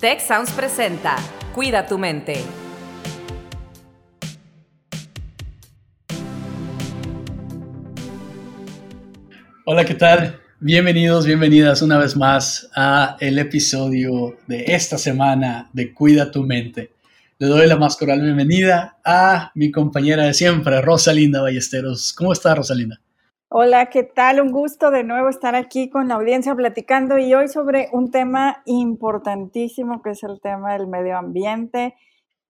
Tech Sounds presenta Cuida tu mente. Hola, ¿qué tal? Bienvenidos, bienvenidas una vez más a el episodio de esta semana de Cuida tu mente. Le doy la más cordial bienvenida a mi compañera de siempre, Rosalinda Ballesteros. ¿Cómo está, Rosalinda? Hola, ¿qué tal? Un gusto de nuevo estar aquí con la audiencia platicando y hoy sobre un tema importantísimo que es el tema del medio ambiente.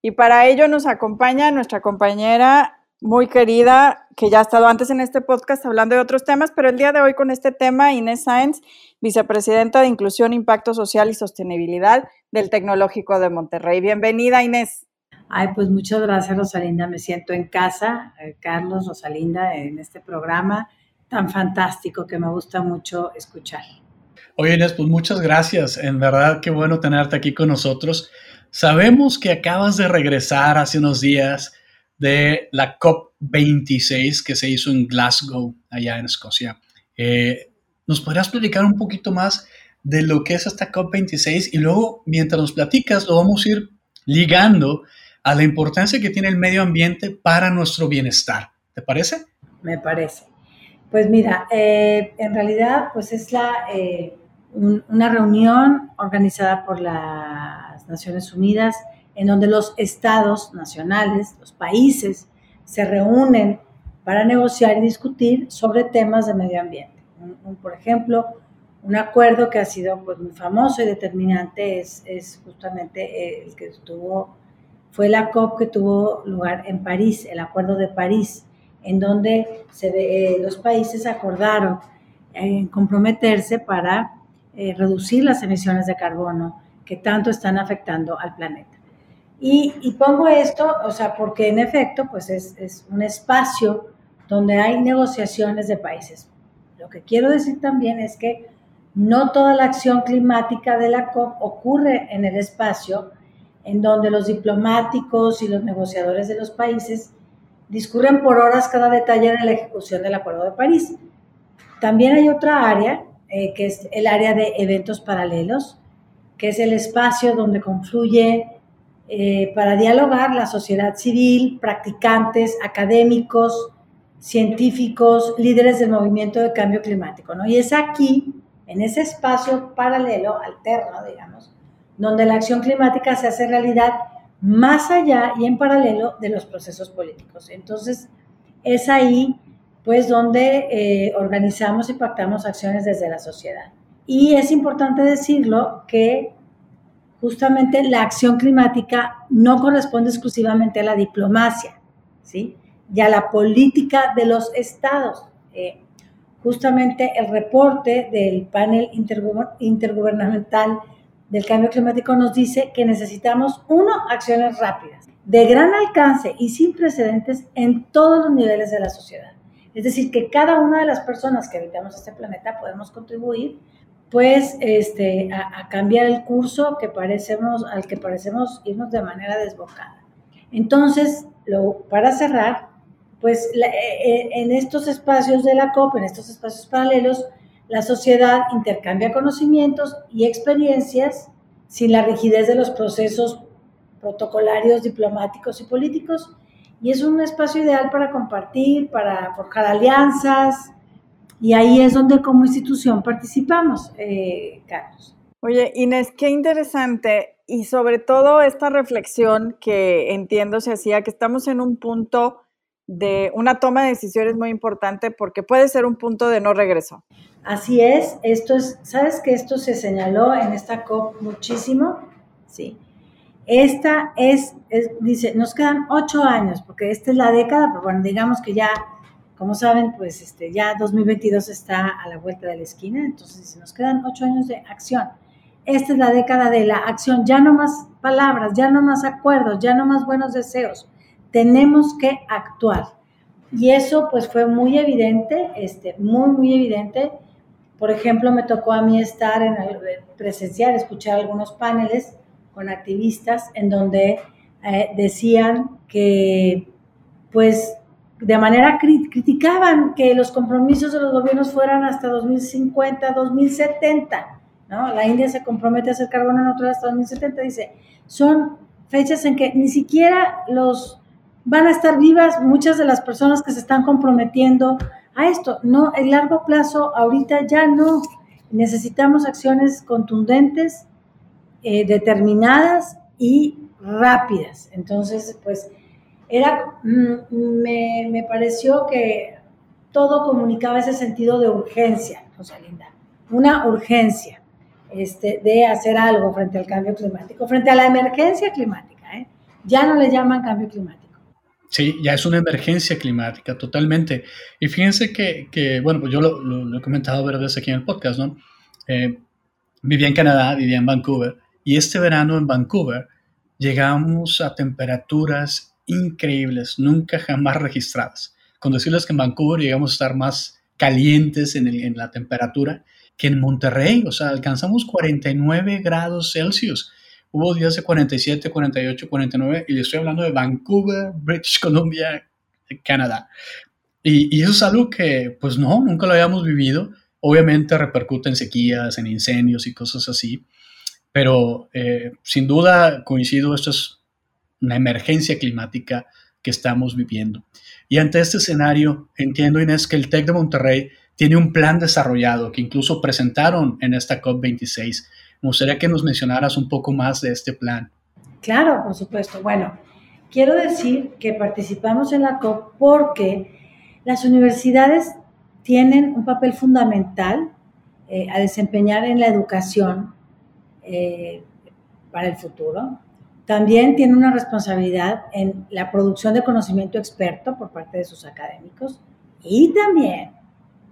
Y para ello nos acompaña nuestra compañera muy querida, que ya ha estado antes en este podcast hablando de otros temas, pero el día de hoy con este tema, Inés Sáenz, vicepresidenta de Inclusión, Impacto Social y Sostenibilidad del Tecnológico de Monterrey. Bienvenida, Inés. Ay, pues muchas gracias, Rosalinda. Me siento en casa, eh, Carlos, Rosalinda, en este programa tan fantástico que me gusta mucho escuchar. Oye, Inés, pues muchas gracias. En verdad, qué bueno tenerte aquí con nosotros. Sabemos que acabas de regresar hace unos días de la COP26 que se hizo en Glasgow, allá en Escocia. Eh, ¿Nos podrías platicar un poquito más de lo que es esta COP26 y luego, mientras nos platicas, lo vamos a ir ligando a la importancia que tiene el medio ambiente para nuestro bienestar. ¿Te parece? Me parece. Pues mira, eh, en realidad, pues es la, eh, una reunión organizada por las Naciones Unidas en donde los estados nacionales, los países, se reúnen para negociar y discutir sobre temas de medio ambiente. por ejemplo, un acuerdo que ha sido pues, muy famoso y determinante es, es justamente el que estuvo, fue la COP que tuvo lugar en París, el Acuerdo de París, en donde se, eh, los países acordaron eh, comprometerse para reducir las emisiones de carbono que tanto están afectando al planeta. Y, y pongo esto, o sea, porque en efecto, pues es, es un espacio donde hay negociaciones de países. Lo que quiero decir también es que no toda la acción climática de la COP ocurre en el espacio en donde los diplomáticos y los negociadores de los países discurren por horas cada detalle de la ejecución del Acuerdo de París. También hay otra área, eh, que es el área de eventos paralelos, que es el espacio donde confluye eh, para dialogar la sociedad civil, practicantes, académicos, científicos, líderes del movimiento de cambio climático. ¿no? Y es aquí en ese espacio paralelo, alterno, digamos, donde la acción climática se hace realidad más allá y en paralelo de los procesos políticos. Entonces, es ahí, pues, donde eh, organizamos y pactamos acciones desde la sociedad. Y es importante decirlo que justamente la acción climática no corresponde exclusivamente a la diplomacia, ¿sí? Y a la política de los estados. Eh, justamente el reporte del panel intergubernamental del cambio climático nos dice que necesitamos, uno, acciones rápidas, de gran alcance y sin precedentes en todos los niveles de la sociedad. Es decir, que cada una de las personas que habitamos este planeta podemos contribuir pues este, a, cambiar el curso que parecemos, al que parecemos irnos de manera desbocada. Entonces, para cerrar, pues eh, eh, en estos espacios de la COP, en estos espacios paralelos, la sociedad intercambia conocimientos y experiencias sin la rigidez de los procesos protocolarios, diplomáticos y políticos. Y es un espacio ideal para compartir, para forjar alianzas, y ahí es donde como institución participamos, eh, Carlos. Oye, Inés, qué interesante y sobre todo esta reflexión que entiendo se hacía, que estamos en un punto de una toma de decisiones muy importante porque puede ser un punto de no regreso. Así es, esto es, sabes que esto se señaló en esta COP muchísimo, sí. Esta es, dice, nos quedan ocho años, porque esta es la década, pero bueno, digamos que ya, como saben, pues este, ya 2022 está a la vuelta de la esquina, entonces nos quedan ocho años de acción. Esta es la década de la acción, ya no más palabras, ya no más acuerdos, ya no más buenos deseos, tenemos que actuar. Y eso pues fue muy evidente, este, muy, muy evidente. Por ejemplo, me tocó a mí estar en el, presenciar, escuchar algunos paneles con activistas en donde eh, decían que pues de manera criticaban que los compromisos de los gobiernos fueran hasta 2050, 2070 ¿no? La India se compromete a hacer carbono neutral hasta 2070, dice, son fechas en que ni siquiera los van a estar vivas muchas de las personas que se están comprometiendo a esto. No, en largo plazo, ahorita ya no. Necesitamos acciones contundentes, eh, determinadas y rápidas. Entonces, pues, era, mm, me, me, pareció que todo comunicaba ese sentido de urgencia, Linda, una urgencia este, de hacer algo frente al cambio climático, frente a la emergencia climática. ¿eh? Ya no le llaman cambio climático. Sí, ya es una emergencia climática, totalmente. Y fíjense que, que bueno, pues yo lo, lo, he comentado varias veces aquí en el podcast, ¿no? Eh, vivía en Canadá, vivía en Vancouver, y este verano en Vancouver llegamos a temperaturas increíbles, nunca jamás registradas. Con decirles que en Vancouver llegamos a estar más calientes en, en la temperatura que en Monterrey, o sea, alcanzamos 49 grados Celsius. Hubo días de 47, 48, 49, y le estoy hablando de Vancouver, British Columbia, Canadá. Y, y, eso es algo que, pues no, nunca lo habíamos vivido. Obviamente repercute en sequías, en incendios y cosas así, pero eh, sin duda coincido, esto es una emergencia climática que estamos viviendo. Y ante este escenario, entiendo, Inés, que el TEC de Monterrey tiene un plan desarrollado que incluso presentaron en esta COP26. Me gustaría que nos mencionaras un poco más de este plan. Claro, por supuesto. Bueno, quiero decir que participamos en la COP porque las universidades tienen un papel fundamental eh, a desempeñar en la educación eh, para el futuro. También tienen una responsabilidad en la producción de conocimiento experto por parte de sus académicos y también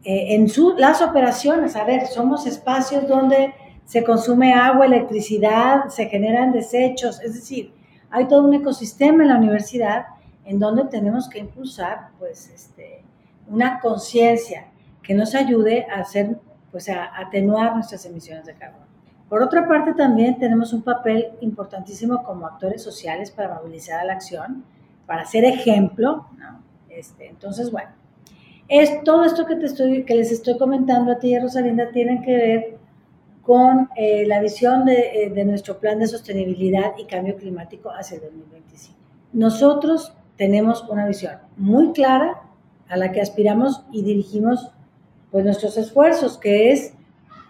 eh, en su, las operaciones. A ver, somos espacios donde se consume agua, electricidad, se generan desechos, es decir, hay todo un ecosistema en la universidad en donde tenemos que impulsar pues, este, una conciencia que nos ayude a hacer, pues, a atenuar nuestras emisiones de carbono. Por otra parte, también tenemos un papel importantísimo como actores sociales para movilizar a la acción, para ser ejemplo. Este, entonces, bueno, es, todo esto que, te estoy, que les estoy comentando a ti y a Rosalinda tiene que ver con eh, la visión eh, de, nuestro plan de sostenibilidad y cambio climático hacia el 2025. Nosotros tenemos una visión muy clara a la que aspiramos y dirigimos pues, nuestros esfuerzos, que es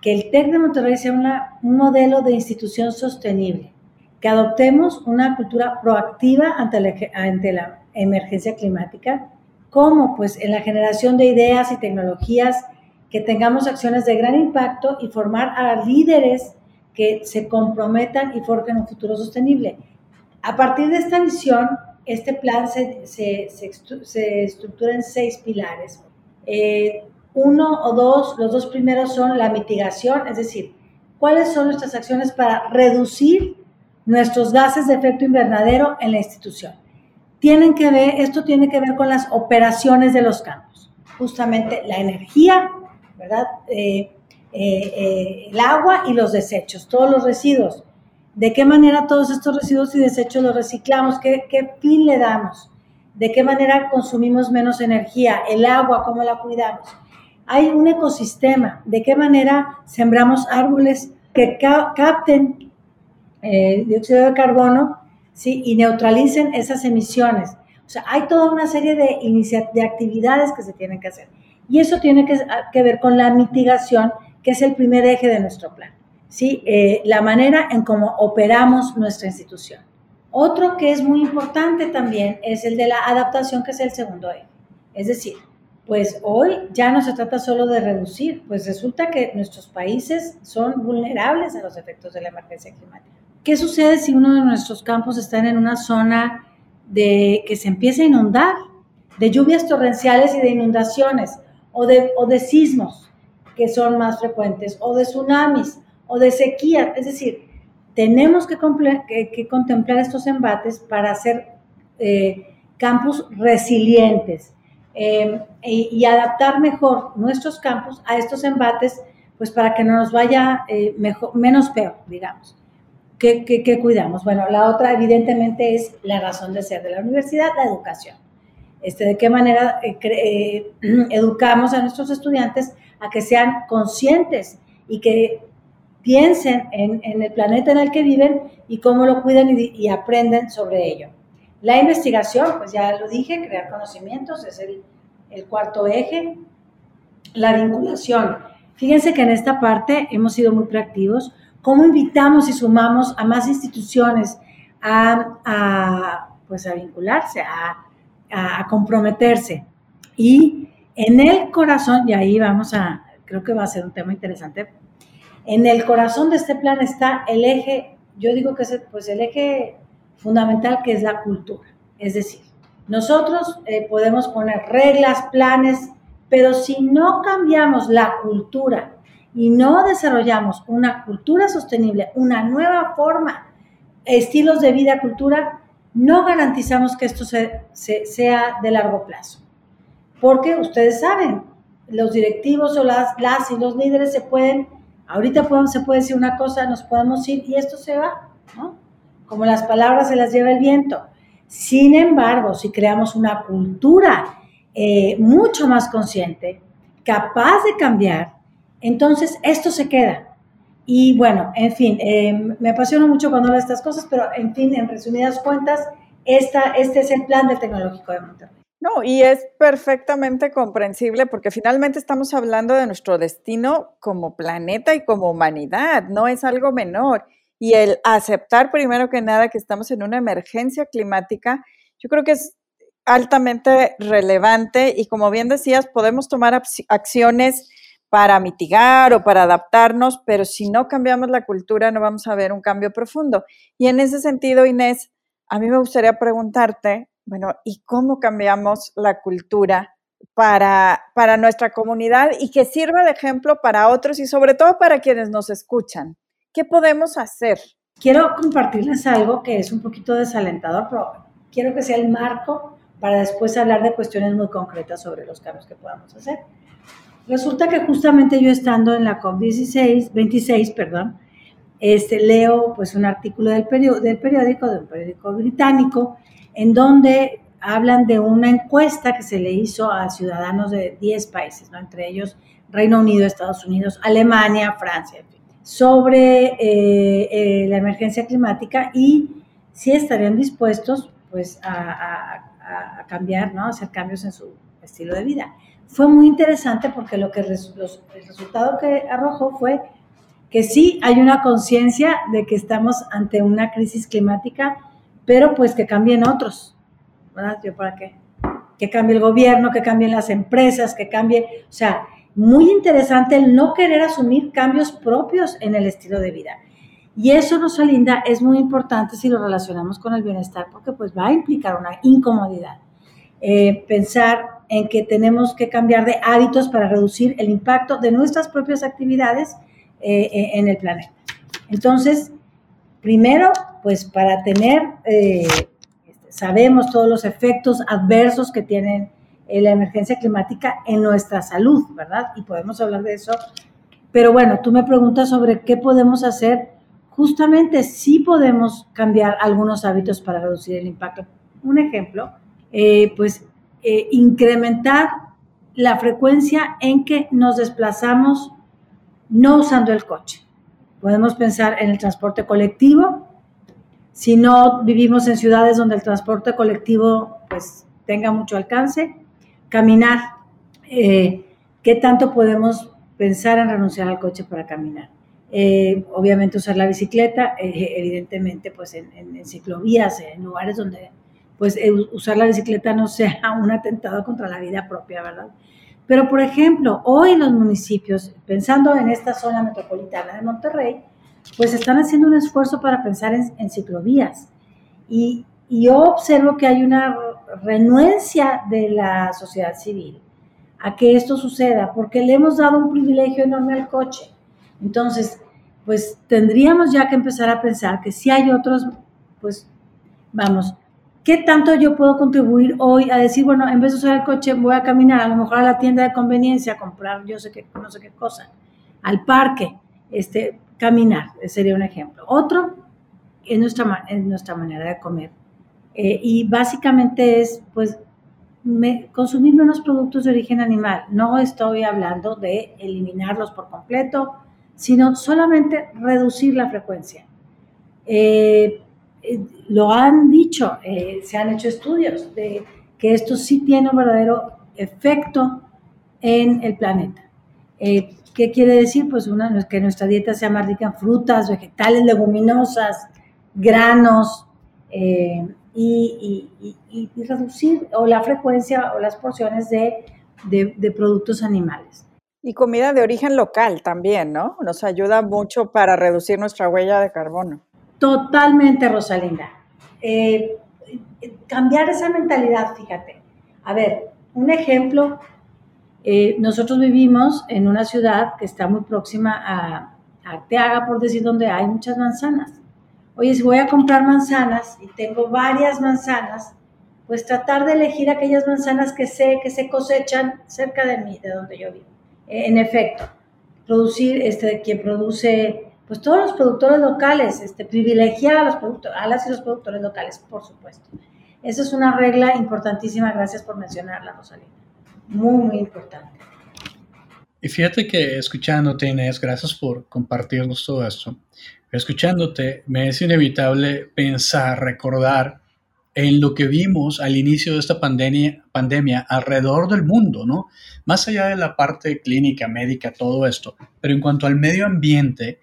que el TEC de Monterrey sea un modelo de institución sostenible, que adoptemos una cultura proactiva ante la, ante la emergencia climática, como pues en la generación de ideas y tecnologías que tengamos acciones de gran impacto y formar a líderes que se comprometan y forjen un futuro sostenible. A partir de esta visión, este plan se, se, estructura en seis pilares. Eh, uno o dos, los dos primeros son la mitigación, es decir, cuáles son nuestras acciones para reducir nuestros gases de efecto invernadero en la institución. Tienen que ver, esto tiene que ver con las operaciones de los campos, justamente la energía, ¿verdad? Eh, eh, eh, el agua y los desechos, todos los residuos. ¿De qué manera todos estos residuos y desechos los reciclamos? ¿Qué, qué fin le damos? ¿De qué manera consumimos menos energía? ¿El agua, cómo la cuidamos? Hay un ecosistema. ¿De qué manera sembramos árboles que capten dióxido de carbono ¿sí? y neutralicen esas emisiones? O sea, hay toda una serie de, de actividades que se tienen que hacer. Y eso tiene que, ver con la mitigación, que es el primer eje de nuestro plan. ¿sí? Eh, la manera en cómo operamos nuestra institución. Otro que es muy importante también es el de la adaptación, que es el segundo eje. Es decir, pues hoy ya no se trata solo de reducir, pues resulta que nuestros países son vulnerables a los efectos de la emergencia climática. ¿Qué sucede si uno de nuestros campos está en una zona de que se empieza a inundar, de lluvias torrenciales y de inundaciones? O de, o de sismos, que son más frecuentes, o de tsunamis, o de sequía. Es decir, tenemos que, que, contemplar estos embates para hacer eh, campus resilientes em, y, adaptar mejor nuestros campus a estos embates, pues para que no nos vaya eh, mejor, menos peor, digamos. ¿Qué, ¿Qué, cuidamos? Bueno, la otra evidentemente es la razón de ser de la universidad, la educación. Este, de qué manera eh, eh, educamos a nuestros estudiantes a que sean conscientes y que piensen en, el planeta en el que viven y cómo lo cuidan y, aprenden sobre ello. La investigación, pues ya lo dije, crear conocimientos es el, el cuarto eje. La vinculación. Fíjense que en esta parte hemos sido muy proactivos. ¿Cómo invitamos y sumamos a más instituciones a, pues a vincularse, a, a comprometerse? Y en el corazón, y ahí vamos a, creo que va a ser un tema interesante, en el corazón de este plan está el eje, yo digo que es pues el eje fundamental que es la cultura. Es decir, nosotros eh, podemos poner reglas, planes, pero si no cambiamos la cultura y no desarrollamos una cultura sostenible, una nueva forma, estilos de vida, cultura, no garantizamos que esto sea de largo plazo. Porque ustedes saben, los directivos o las, y los líderes se pueden, ahorita se puede decir una cosa, nos podemos ir y esto se va, ¿no? Como las palabras se las lleva el viento. Sin embargo, si creamos una cultura eh, mucho más consciente, capaz de cambiar, entonces esto se queda. Y bueno, en fin, eh, me apasiona mucho cuando hablo de estas cosas, pero en fin, en resumidas cuentas, esta, este es el plan del Tecnológico de Monterrey. No, y es perfectamente comprensible porque finalmente estamos hablando de nuestro destino como planeta y como humanidad, no es algo menor. Y el aceptar primero que nada que estamos en una emergencia climática, yo creo que es altamente relevante y como bien decías, podemos tomar acciones para mitigar o para adaptarnos, pero si no cambiamos la cultura no vamos a ver un cambio profundo. Y en ese sentido, Inés, a mí me gustaría preguntarte, bueno, ¿y cómo cambiamos la cultura para, para nuestra comunidad y que sirva de ejemplo para otros y sobre todo para quienes nos escuchan? ¿Qué podemos hacer? Quiero compartirles algo que es un poquito desalentador, pero quiero que sea el marco para después hablar de cuestiones muy concretas sobre los cambios que podamos hacer. Resulta que justamente yo estando en la COP16, 26, perdón, este, leo pues un artículo del, del periódico, de un periódico británico, en donde hablan de una encuesta que se le hizo a ciudadanos de 10 países, ¿no? entre ellos Reino Unido, Estados Unidos, Alemania, Francia, sobre eh, eh, la emergencia climática y si estarían dispuestos pues, a, cambiar, ¿no? a hacer cambios en su estilo de vida. Fue muy interesante porque lo que el resultado que arrojó fue que sí hay una conciencia de que estamos ante una crisis climática pero pues que cambien otros, ¿verdad? ¿Yo para qué? Que cambie el gobierno, que cambien las empresas, que cambie, o sea, muy interesante el no querer asumir cambios propios en el estilo de vida. Y eso, Rosalinda, es muy importante si lo relacionamos con el bienestar, porque pues va a implicar una incomodidad. Eh, pensar en que tenemos que cambiar de hábitos para reducir el impacto de nuestras propias actividades eh, eh, en el planeta. Entonces, primero, pues para tener, eh, sabemos todos los efectos adversos que tiene eh, la emergencia climática en nuestra salud, ¿verdad? Y podemos hablar de eso. Pero bueno, tú me preguntas sobre qué podemos hacer. Justamente sí podemos cambiar algunos hábitos para reducir el impacto. Un ejemplo, eh, incrementar la frecuencia en que nos desplazamos no usando el coche. Podemos pensar en el transporte colectivo, si no vivimos en ciudades donde el transporte colectivo pues tenga mucho alcance, caminar. Eh, ¿Qué tanto podemos pensar en renunciar al coche para caminar? Eh, obviamente usar la bicicleta, eh, evidentemente pues en, ciclovías, en lugares donde pues usar la bicicleta no sea un atentado contra la vida propia, ¿verdad? Pero por ejemplo, hoy los municipios, pensando en esta zona metropolitana de Monterrey, pues están haciendo un esfuerzo para pensar en, ciclovías. Y, yo observo que hay una renuencia de la sociedad civil a que esto suceda, porque le hemos dado un privilegio enorme al coche. Entonces, pues tendríamos ya que empezar a pensar que si hay otros, pues vamos, ¿qué tanto yo puedo contribuir hoy a decir, bueno, en vez de usar el coche, voy a caminar a lo mejor a la tienda de conveniencia a comprar yo sé qué, no sé qué cosa, al parque, este, caminar, sería un ejemplo. Otro es nuestra, nuestra manera de comer. Eh, y básicamente es, pues, consumir menos productos de origen animal. No estoy hablando de eliminarlos por completo, sino solamente reducir la frecuencia. Eh, eh, lo han dicho, eh, se han hecho estudios de que esto sí tiene un verdadero efecto en el planeta. ¿Qué quiere decir? Pues una, que nuestra dieta sea más rica en frutas, vegetales, leguminosas, granos, y, reducir o la frecuencia o las porciones de, productos animales. Y comida de origen local también, ¿no? Nos ayuda mucho para reducir nuestra huella de carbono. Totalmente, Rosalinda. Eh, cambiar esa mentalidad, fíjate. A ver, un ejemplo, eh, nosotros vivimos en una ciudad que está muy próxima a, a Arteaga, por decir, donde hay muchas manzanas oye, si voy a comprar manzanas y tengo varias manzanas, pues tratar de elegir aquellas manzanas que sé que se cosechan cerca de mí, de donde yo vivo. En efecto, producir, este, quien produce, pues todos los productores locales, este, privilegiar a, los productores, a las y los productores locales, por supuesto. Esa es una regla importantísima, gracias por mencionarla, Rosalina. Muy, muy importante. Y fíjate que escuchándote, Inés, gracias por compartirnos todo esto escuchándote, me es inevitable pensar, recordar en lo que vimos al inicio de esta pandemia, pandemia alrededor del mundo, ¿no? Más allá de la parte clínica, médica, todo esto, pero en cuanto al medio ambiente,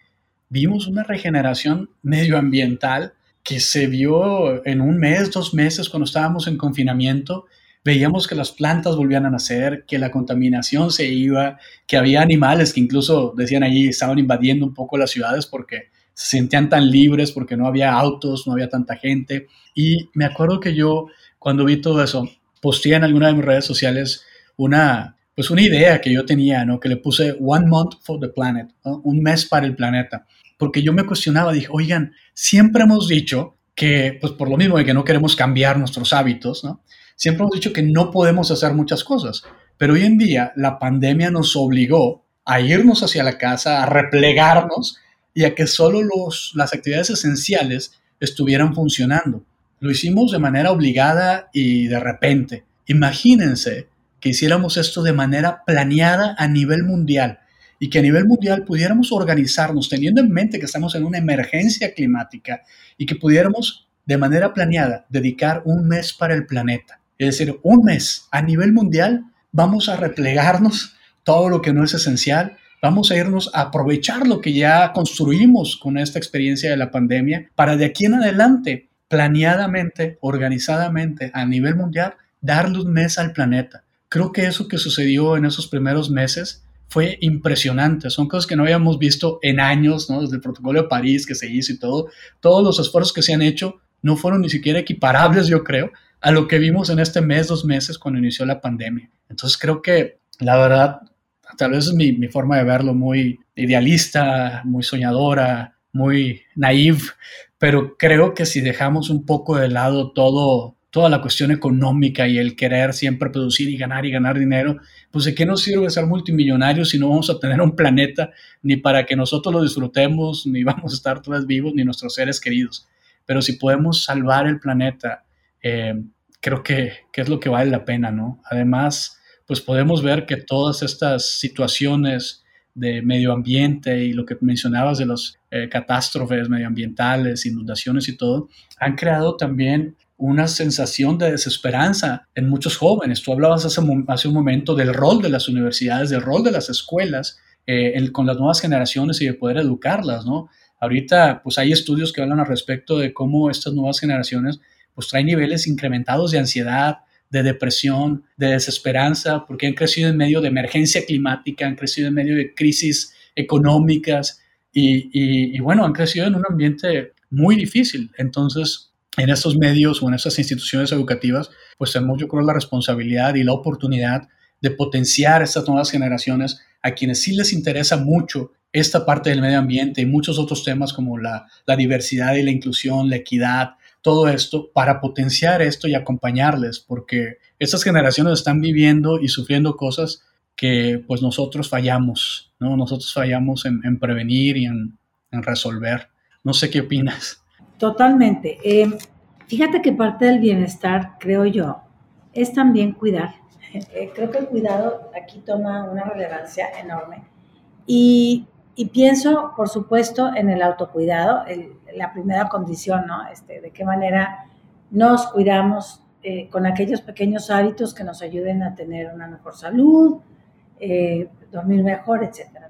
vimos una regeneración medioambiental que se vio en un mes, dos meses, cuando estábamos en confinamiento, veíamos que las plantas volvían a nacer, que la contaminación se iba, que había animales que incluso decían allí estaban invadiendo un poco las ciudades porque se sentían tan libres porque no había autos, no había tanta gente. Y me acuerdo que yo, cuando vi todo eso, posteé en alguna de mis redes sociales una, pues una idea que yo tenía, ¿no? Que le puse One Month for the Planet, un mes para el planeta. Porque yo me cuestionaba, dije, oigan, siempre hemos dicho que, pues por lo mismo de que no queremos cambiar nuestros hábitos, ¿no? Siempre hemos dicho que no podemos hacer muchas cosas. Pero hoy en día la pandemia nos obligó a irnos hacia la casa, a replegarnos y a que solo los, las actividades esenciales estuvieran funcionando. Lo hicimos de manera obligada y de repente. Imagínense que hiciéramos esto de manera planeada a nivel mundial y que a nivel mundial pudiéramos organizarnos teniendo en mente que estamos en una emergencia climática y que pudiéramos de manera planeada dedicar un mes para el planeta. Es decir, un mes a nivel mundial vamos a replegarnos todo lo que no es esencial, vamos a irnos a aprovechar lo que ya construimos con esta experiencia de la pandemia para de aquí en adelante, planeadamente, organizadamente, a nivel mundial, darle un mes al planeta. Creo que eso que sucedió en esos primeros meses fue impresionante. Son cosas que no habíamos visto en años, ¿no? Desde el protocolo de París que se hizo y todo. Todos los esfuerzos que se han hecho no fueron ni siquiera equiparables, yo creo, a lo que vimos en este mes, dos meses, cuando inició la pandemia. Entonces creo que la verdad tal vez es mi, forma de verlo muy idealista, muy soñadora, muy naive, pero creo que si dejamos un poco de lado todo, toda la cuestión económica y el querer siempre producir y ganar y ganar dinero, pues de qué nos sirve ser multimillonarios si no vamos a tener un planeta ni para que nosotros lo disfrutemos, ni vamos a estar todos vivos, ni nuestros seres queridos. Pero si podemos salvar el planeta, eh, creo que, que, es lo que vale la pena, ¿no? Además, pues podemos ver que todas estas situaciones de medio ambiente y lo que mencionabas de las eh, catástrofes medioambientales, inundaciones y todo, han creado también una sensación de desesperanza en muchos jóvenes. Tú hablabas hace, un momento del rol de las universidades, del rol de las escuelas eh, con las nuevas generaciones y de poder educarlas, ¿no? Ahorita, pues hay estudios que hablan al respecto de cómo estas nuevas generaciones, pues traen niveles incrementados de ansiedad, de depresión, de desesperanza, porque han crecido en medio de emergencia climática, han crecido en medio de crisis económicas y, bueno, han crecido en un ambiente muy difícil. Entonces, en esos medios o en esas instituciones educativas, pues tenemos yo creo la responsabilidad y la oportunidad de potenciar estas nuevas generaciones a quienes sí les interesa mucho esta parte del medio ambiente y muchos otros temas como la, la diversidad y la inclusión, la equidad, todo esto para potenciar esto y acompañarles, porque estas generaciones están viviendo y sufriendo cosas que pues nosotros fallamos, ¿no? Nosotros fallamos en, prevenir y en, resolver. No sé qué opinas. Totalmente. Eh, fíjate que parte del bienestar, creo yo, es también cuidar. Eh, creo que el cuidado aquí toma una relevancia enorme. Y y pienso, por supuesto, en el autocuidado, la primera condición, ¿no? Este, de qué manera nos cuidamos eh, con aquellos pequeños hábitos que nos ayuden a tener una mejor salud, eh, dormir mejor, etcétera.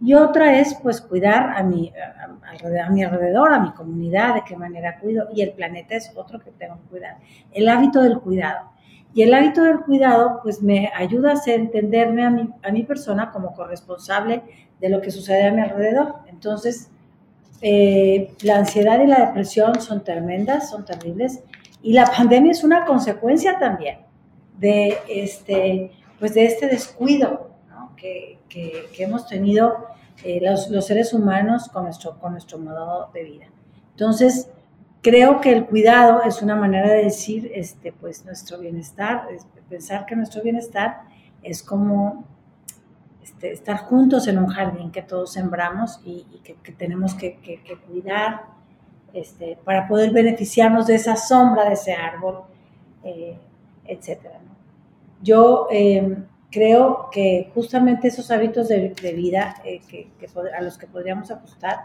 Y otra es, pues, cuidar a mi, a, mi alrededor, a mi comunidad, de qué manera cuido. Y el planeta es otro que tengo que cuidar. El hábito del cuidado. Y el hábito del cuidado, pues, me ayuda a entenderme a mi, a mi persona como corresponsable de lo que sucede a mi alrededor. Entonces, eh, la ansiedad y la depresión son tremendas, son terribles, y la pandemia es una consecuencia también de este, pues de este descuido que, que, hemos tenido eh, los, los, seres humanos con nuestro, con nuestro modo de vida. Entonces, creo que el cuidado es una manera de decir, este, pues nuestro bienestar, pensar que nuestro bienestar es como este, estar juntos en un jardín que todos sembramos y, que, tenemos que, cuidar este, para poder beneficiarnos de esa sombra de ese árbol, eh, etc. Yo em, creo que justamente esos hábitos de, vida eh, que, a los que podríamos ajustar,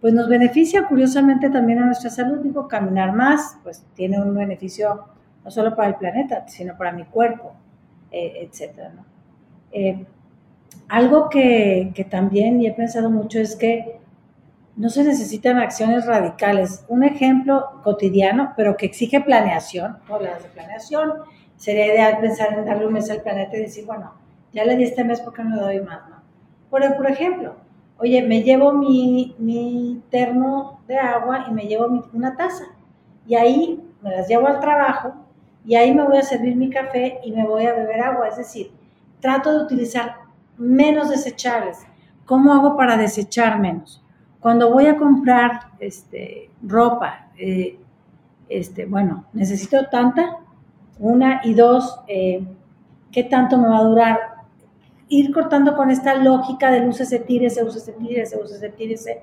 pues nos beneficia curiosamente también a nuestra salud. Digo, caminar más, pues tiene un beneficio no solo para el planeta, sino para mi cuerpo, eh, etc. ¿no? Algo que, que también y he pensado mucho es que no se necesitan acciones radicales. Un ejemplo cotidiano, pero que exige planeación, o las de planeación, sería ideal pensar en darle un mes al planeta y decir, bueno, ya le di este mes porque no le doy más, ¿no? Por, por ejemplo, oye, me llevo mi, mi termo de agua y me llevo una taza. Y ahí me las llevo al trabajo y ahí me voy a servir mi café y me voy a beber agua. Es decir, trato de utilizar menos desechables. ¿Cómo hago para desechar menos? Cuando voy a comprar este, ropa, eh, este, bueno, necesito tanta, una y dos, eh, ¿qué tanto me va a durar? Ir cortando con esta lógica del úsese, tírese, úsese, tírese, úsese, tírese,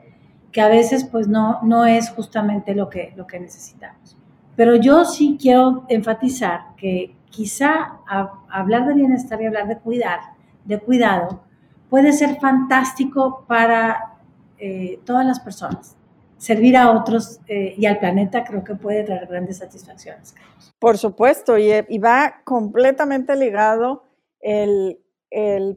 que a veces pues no, no es justamente lo que, lo que necesitamos. Pero yo sí quiero enfatizar que quizá hablar de bienestar y hablar de cuidar de cuidado puede ser fantástico para eh, todas las personas. Servir a otros eh, y al planeta creo que puede traer grandes satisfacciones. Por supuesto, y, va completamente ligado el,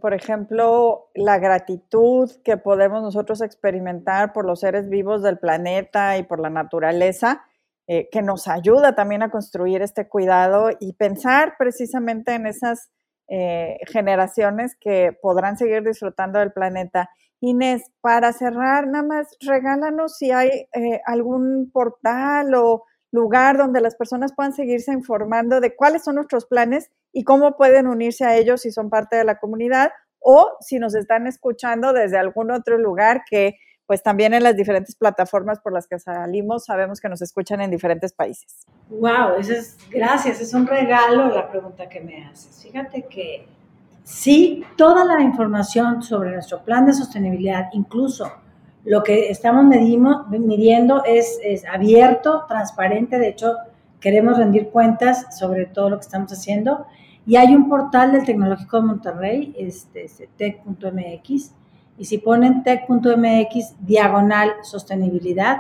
por ejemplo, la gratitud que podemos nosotros experimentar por los seres vivos del planeta y por la naturaleza, eh, que nos ayuda también a construir este cuidado y pensar precisamente en esas eh, generaciones que podrán seguir disfrutando del planeta. Inés, para cerrar, nada más regálanos si hay eh, algún portal o lugar donde las personas puedan seguirse informando de cuáles son nuestros planes y cómo pueden unirse a ellos si son parte de la comunidad o si nos están escuchando desde algún otro lugar que pues también en las diferentes plataformas por las que salimos sabemos que nos escuchan en diferentes países. Wow, eso es, gracias, es un regalo la pregunta que me haces. Fíjate que sí, toda la información sobre nuestro plan de sostenibilidad, incluso lo que estamos midiendo es, es abierto, transparente, de hecho queremos rendir cuentas sobre todo lo que estamos haciendo. Y hay un portal del Tecnológico de Monterrey, este, este tech.mx, y si ponen tech.mx diagonal sostenibilidad,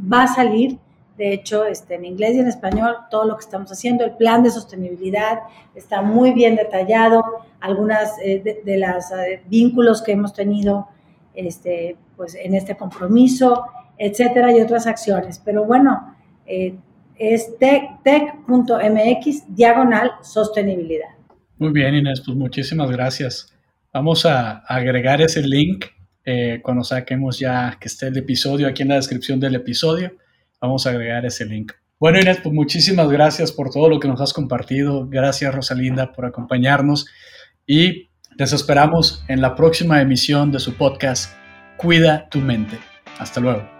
va a salir, de hecho, este, en inglés y en español, todo lo que estamos haciendo. El plan de sostenibilidad está muy bien detallado, algunas eh, de, los eh, vínculos que hemos tenido este, pues, en este compromiso, etcétera, y otras acciones. Pero bueno, eh, es tech.mx diagonal sostenibilidad. Muy bien, Inés, pues muchísimas gracias. Vamos a agregar ese link cuando saquemos ya que esté el episodio aquí en la descripción del episodio. Vamos a agregar ese link. Bueno, Inés, pues muchísimas gracias por todo lo que nos has compartido. Gracias, Rosalinda, por acompañarnos. Y les esperamos en la próxima emisión de su podcast Cuida tu mente. Hasta luego.